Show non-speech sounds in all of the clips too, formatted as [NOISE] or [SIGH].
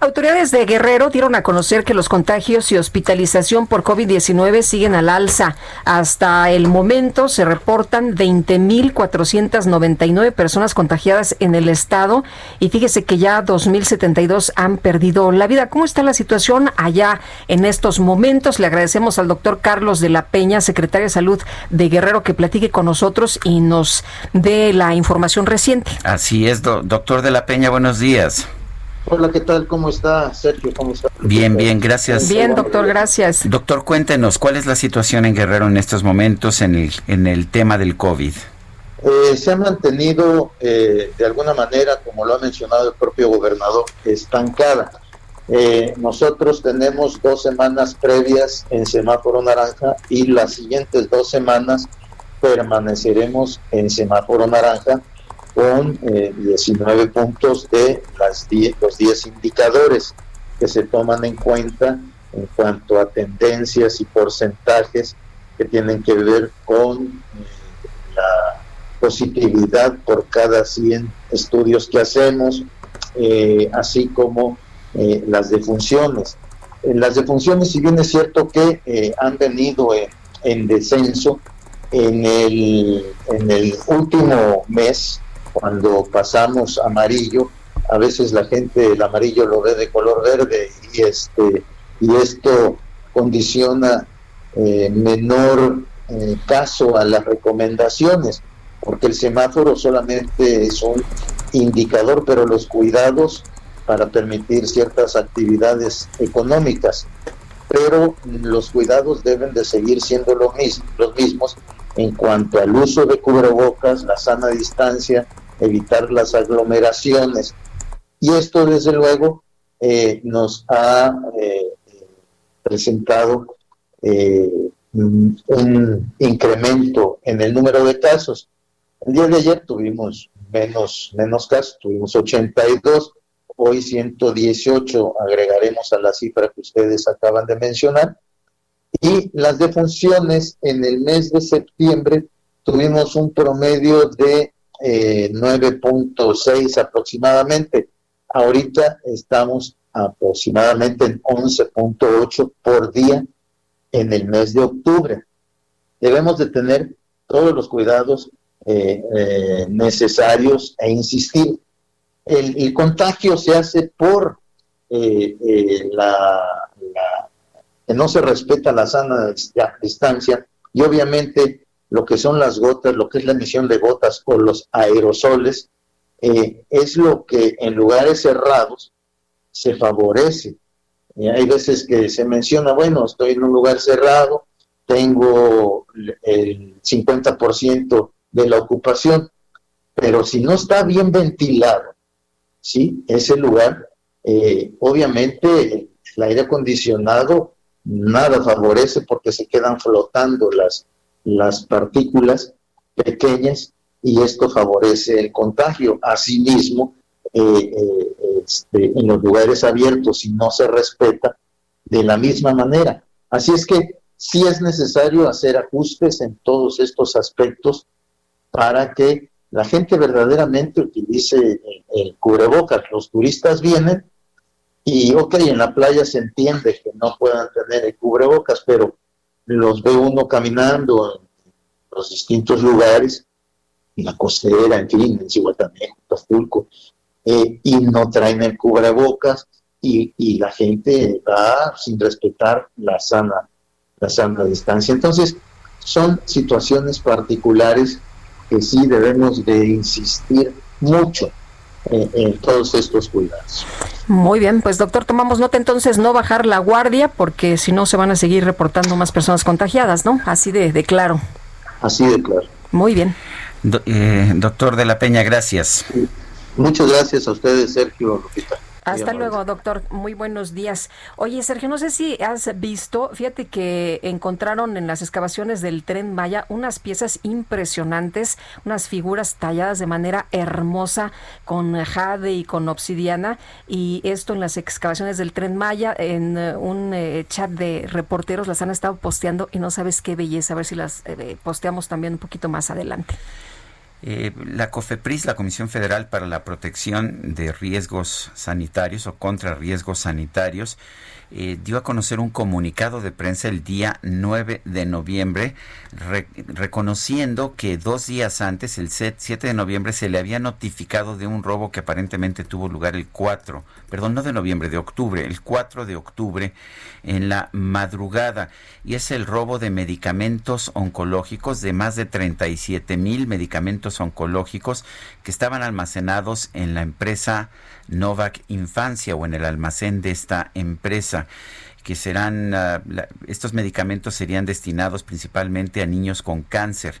Autoridades de Guerrero dieron a conocer que los contagios y hospitalización por COVID-19 siguen al alza. Hasta el momento se reportan 20.499 personas contagiadas en el estado y fíjese que ya 2.072 han perdido la vida. ¿Cómo está la situación allá en estos momentos? Le agradecemos al doctor Carlos de la Peña, secretario de Salud de Guerrero, que platique con nosotros y nos dé la información reciente. Así es, doctor de la Peña, buenos días. Hola, ¿qué tal? ¿Cómo está Sergio? ¿Cómo está? Bien, bien, gracias. Bien, doctor, gracias. Doctor, cuéntenos, ¿cuál es la situación en Guerrero en estos momentos en el, en el tema del COVID? Eh, se ha mantenido eh, de alguna manera, como lo ha mencionado el propio gobernador, estancada. Eh, nosotros tenemos dos semanas previas en semáforo naranja y las siguientes dos semanas permaneceremos en semáforo naranja con 19 eh, puntos de los 10 indicadores que se toman en cuenta en cuanto a tendencias y porcentajes que tienen que ver con eh, la positividad por cada 100 estudios que hacemos, eh, así como las defunciones. las defunciones, si bien es cierto que han venido en, descenso, en en el último mes cuando pasamos amarillo, a veces la gente el amarillo lo ve de color verde y este y esto condiciona eh, menor eh, caso a las recomendaciones, porque el semáforo solamente es un indicador, pero los cuidados para permitir ciertas actividades económicas, pero los cuidados deben de seguir siendo lo mismo, los mismos en cuanto al uso de cubrebocas, la sana distancia, evitar las aglomeraciones. Y esto, desde luego, eh, nos ha eh, presentado eh, un incremento en el número de casos. El día de ayer tuvimos menos, menos casos, tuvimos 82, hoy 118 agregaremos a la cifra que ustedes acaban de mencionar. Y las defunciones en el mes de septiembre tuvimos un promedio de 9.6 eh, aproximadamente. Ahorita estamos aproximadamente en 11.8 por día en el mes de octubre. Debemos de tener todos los cuidados eh, eh, necesarios e insistir. El, contagio se hace por la, que no se respeta la sana distancia y obviamente lo que son las gotas, lo que es la emisión de gotas o los aerosoles, eh, es lo que en lugares cerrados se favorece. hay veces que se menciona, bueno, estoy en un lugar cerrado, tengo el 50% de la ocupación, pero si no está bien ventilado, ¿sí? Ese lugar, eh, obviamente el aire acondicionado nada favorece porque se quedan flotando las, las partículas pequeñas y esto favorece el contagio. Asimismo, eh, eh, este, en los lugares abiertos, si no se respeta, de la misma manera. Así es que sí es necesario hacer ajustes en todos estos aspectos para que la gente verdaderamente utilice el, el cubrebocas. Los turistas vienen y, ok, en la playa se entiende que no puedan tener el cubrebocas, pero los ve uno caminando en los distintos lugares, en la costera, en fin, en Cihuatanejo, Tafulco, eh, y no traen el cubrebocas y, y, la gente va sin respetar la sana, la sana distancia. Entonces, son situaciones particulares que sí debemos de insistir mucho en, todos estos cuidados. Muy bien, pues doctor, tomamos nota entonces no bajar la guardia porque si no se van a seguir reportando más personas contagiadas, ¿no? Así de, de claro. Así de claro. Muy bien. Eh, doctor de la Peña, gracias. Muchas gracias a ustedes, Sergio Lupita. Hasta luego, doctor. Muy buenos días. Oye, Sergio, no sé si has visto, fíjate que encontraron en las excavaciones del tren Maya unas piezas impresionantes, unas figuras talladas de manera hermosa con jade y con obsidiana. Y esto en las excavaciones del tren Maya, en eh, un eh, chat de reporteros las han estado posteando y no sabes qué belleza. A ver si las eh, posteamos también un poquito más adelante. Eh, la COFEPRIS, la Comisión Federal para la Protección de Riesgos Sanitarios o contra Riesgos Sanitarios, eh, dio a conocer un comunicado de prensa el día 9 de noviembre, reconociendo que dos días antes, el 7 de noviembre, se le había notificado de un robo que aparentemente tuvo lugar el 4, perdón, no de noviembre, de octubre, el 4 de octubre en la madrugada. Y es el robo de medicamentos oncológicos, de más de 37 mil medicamentos oncológicos que estaban almacenados en la empresa Novak Infancia o en el almacén de esta empresa que serán, ah, estos medicamentos serían destinados principalmente a niños con cáncer.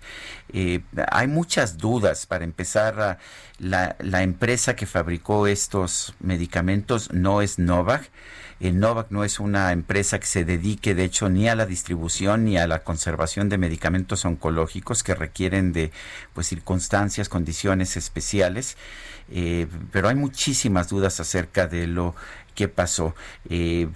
Eh, hay muchas dudas. Para empezar, ah, la, la, empresa que fabricó estos medicamentos no es Novak. Eh, Novak no es una empresa que se dedique, de hecho, ni a la distribución ni a la conservación de medicamentos oncológicos que requieren de pues, circunstancias, condiciones especiales. Eh, pero hay muchísimas dudas acerca de lo que pasó. Eh,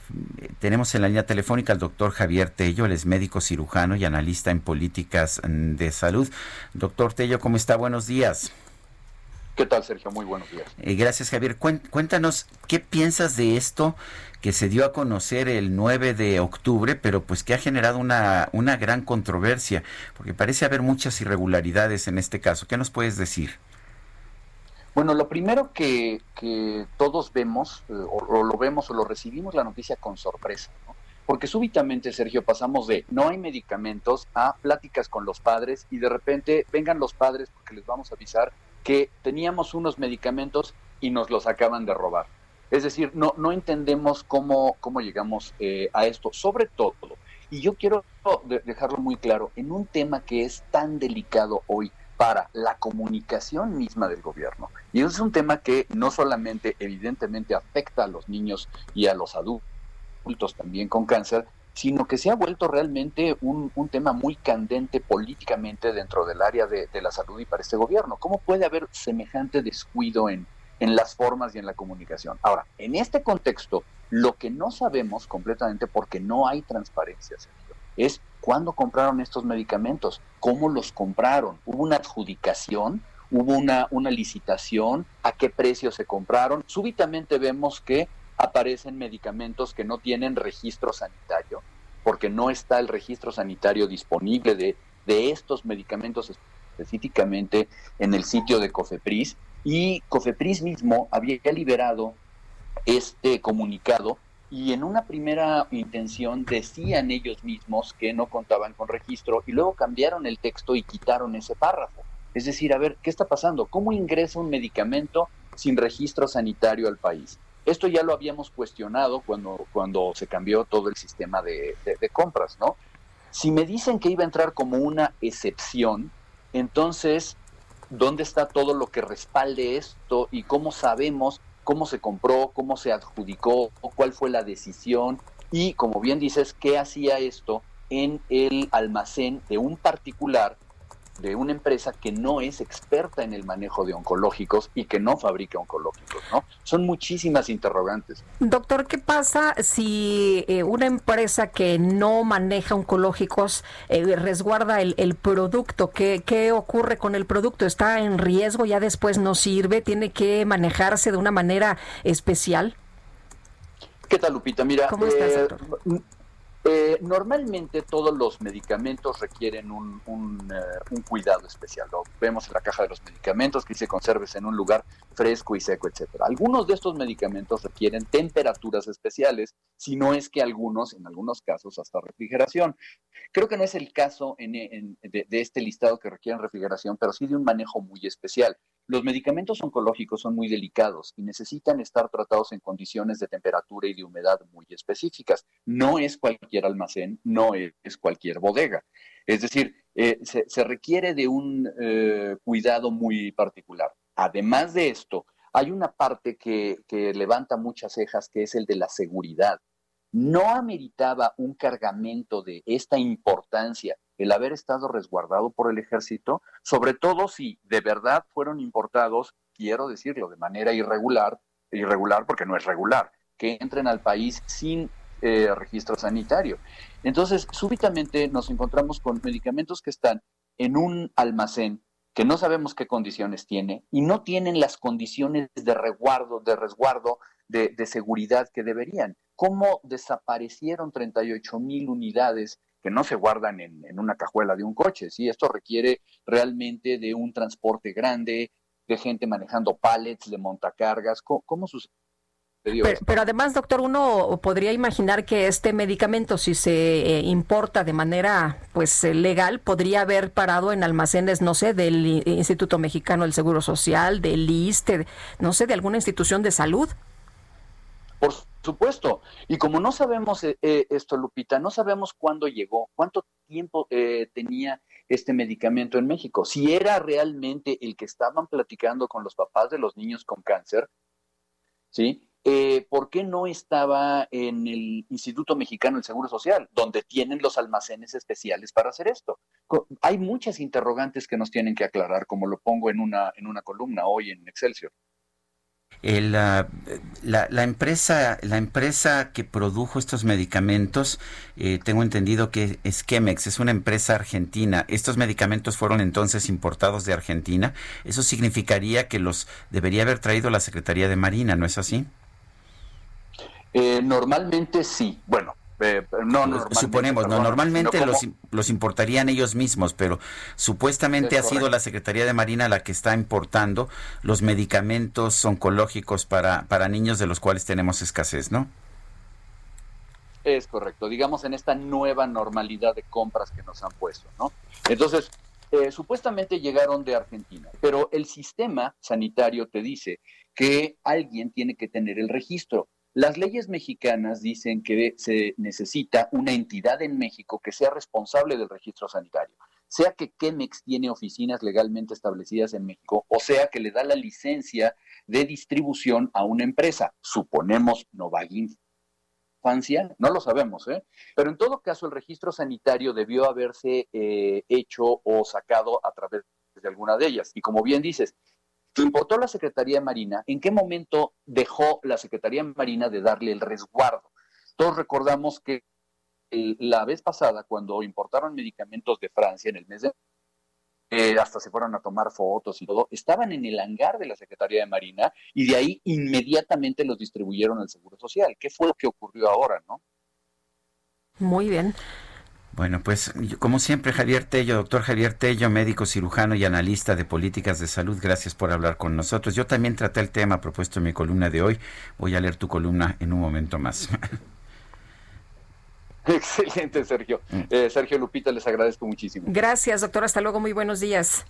tenemos en la línea telefónica al doctor Javier Tello, él es médico cirujano y analista en políticas mm, de salud. Doctor Tello, ¿cómo está? Buenos días. ¿Qué tal, Sergio? Muy buenos días. Eh, gracias, Javier. Cuéntanos, ¿qué piensas de esto que se dio a conocer el 9 de octubre, pero pues que ha generado una, una gran controversia? Porque parece haber muchas irregularidades en este caso. ¿Qué nos puedes decir? Bueno, lo primero que, todos vemos, eh, o, lo vemos o lo recibimos la noticia con sorpresa, ¿no? porque súbitamente, Sergio, pasamos de no hay medicamentos a pláticas con los padres y de repente vengan los padres porque les vamos a avisar que teníamos unos medicamentos y nos los acaban de robar. Es decir, no, no entendemos cómo, cómo llegamos eh, a esto, sobre todo. Y yo quiero dejarlo muy claro, en un tema que es tan delicado hoy, para la comunicación misma del gobierno. Y eso es un tema que no solamente evidentemente afecta a los niños y a los adultos también con cáncer, sino que se ha vuelto realmente un, tema muy candente políticamente dentro del área de, la salud y para este gobierno. ¿Cómo puede haber semejante descuido en, en las formas y en la comunicación? Ahora, en este contexto, lo que no sabemos completamente porque no hay transparencia, es cuándo compraron estos medicamentos, cómo los compraron, hubo una adjudicación, hubo una, una licitación, a qué precio se compraron. Súbitamente vemos que aparecen medicamentos que no tienen registro sanitario, porque no está el registro sanitario disponible de, de estos medicamentos específicamente en el sitio de Cofepris, y Cofepris mismo había liberado este comunicado y en una primera intención decían ellos mismos que no contaban con registro y luego cambiaron el texto y quitaron ese párrafo. Es decir, a ver, ¿qué está pasando? ¿Cómo ingresa un medicamento sin registro sanitario al país? Esto ya lo habíamos cuestionado cuando, cuando se cambió todo el sistema de, de compras, ¿no? Si me dicen que iba a entrar como una excepción, entonces, ¿dónde está todo lo que respalde esto y cómo sabemos cómo se compró, cómo se adjudicó, cuál fue la decisión y, como bien dices, qué hacía esto en el almacén de un particular de una empresa que no es experta en el manejo de oncológicos y que no fabrica oncológicos, ¿no? Son muchísimas interrogantes. Doctor, ¿qué pasa si eh, una empresa que no maneja oncológicos eh, resguarda el, el producto? ¿Qué, ¿Qué ocurre con el producto? ¿Está en riesgo? ¿Ya después no sirve? ¿Tiene que manejarse de una manera especial? ¿Qué tal, Lupita? Mira, ¿Cómo estás, eh, doctor? Eh, normalmente todos los medicamentos requieren un, eh, cuidado especial. Lo vemos en la caja de los medicamentos que dice conserves en un lugar fresco y seco, etcétera. Algunos de estos medicamentos requieren temperaturas especiales, si no es que algunos, en algunos casos, hasta refrigeración. Creo que no es el caso de, de, este listado que requieren refrigeración, pero sí de un manejo muy especial. Los medicamentos oncológicos son muy delicados y necesitan estar tratados en condiciones de temperatura y de humedad muy específicas. No es cualquier almacén, no es cualquier bodega. Es decir, eh, se, requiere de un eh, cuidado muy particular. Además de esto, hay una parte que, que levanta muchas cejas, que es el de la seguridad. No ameritaba un cargamento de esta importancia el haber estado resguardado por el ejército, sobre todo si de verdad fueron importados, quiero decirlo, de manera irregular, irregular porque no es regular, que entren al país sin eh, registro sanitario. Entonces, súbitamente nos encontramos con medicamentos que están en un almacén que no sabemos qué condiciones tiene y no tienen las condiciones de resguardo, de resguardo, de, seguridad que deberían. ¿Cómo desaparecieron 38 mil unidades que no se guardan en, una cajuela de un coche? ¿sí? Esto requiere realmente de un transporte grande, de gente manejando pallets, de montacargas. ¿Cómo, cómo sucede? Pero, además, doctor, uno podría imaginar que este medicamento, si se eh, importa de manera pues eh, legal, podría haber parado en almacenes, no sé, del Instituto Mexicano del Seguro Social, del ISTE, no sé, de alguna institución de salud. Por supuesto. Y como no sabemos eh, esto, Lupita, no sabemos cuándo llegó, cuánto tiempo tenía este medicamento en México. Si era realmente el que estaban platicando con los papás de los niños con cáncer, ¿sí? eh, ¿por qué no estaba en el Instituto Mexicano del Seguro Social, donde tienen los almacenes especiales para hacer esto? Hay muchas interrogantes que nos tienen que aclarar, como lo pongo en una, en una columna hoy en Excelsior. La, la, empresa, la empresa que produjo estos medicamentos, eh, tengo entendido que es Chemex, es una empresa argentina. Estos medicamentos fueron entonces importados de Argentina. Eso significaría que los debería haber traído la Secretaría de Marina, ¿no es así? Eh, normalmente sí. Bueno, eh, no normalmente, Suponemos, no, normalmente los, los, importarían ellos mismos, pero supuestamente ha sido la Secretaría de Marina la que está importando los medicamentos oncológicos para, para niños de los cuales tenemos escasez, ¿no? Es correcto, digamos en esta nueva normalidad de compras que nos han puesto, ¿no? Entonces, eh, supuestamente llegaron de Argentina, pero el sistema sanitario te dice que alguien tiene que tener el registro. Las leyes mexicanas dicen que se necesita una entidad en México que sea responsable del registro sanitario, sea que Chemex tiene oficinas legalmente establecidas en México o sea que le da la licencia de distribución a una empresa, suponemos Novagin no lo sabemos, ¿eh? pero en todo caso el registro sanitario debió haberse eh, hecho o sacado a través de alguna de ellas. Y como bien dices, que importó la Secretaría de Marina, ¿en qué momento dejó la Secretaría de Marina de darle el resguardo? Todos recordamos que la vez pasada, cuando importaron medicamentos de Francia en el mes de eh, hasta se fueron a tomar fotos y todo, estaban en el hangar de la Secretaría de Marina y de ahí inmediatamente los distribuyeron al Seguro Social. ¿Qué fue lo que ocurrió ahora, no? Muy bien. Bueno, pues como siempre, Javier Tello, doctor Javier Tello, médico cirujano y analista de políticas de salud, gracias por hablar con nosotros. Yo también traté el tema propuesto en mi columna de hoy. Voy a leer tu columna en un momento más. [LAUGHS] Excelente, Sergio. Mm. Eh, Sergio Lupita, les agradezco muchísimo. Gracias, doctor. Hasta luego. Muy buenos días.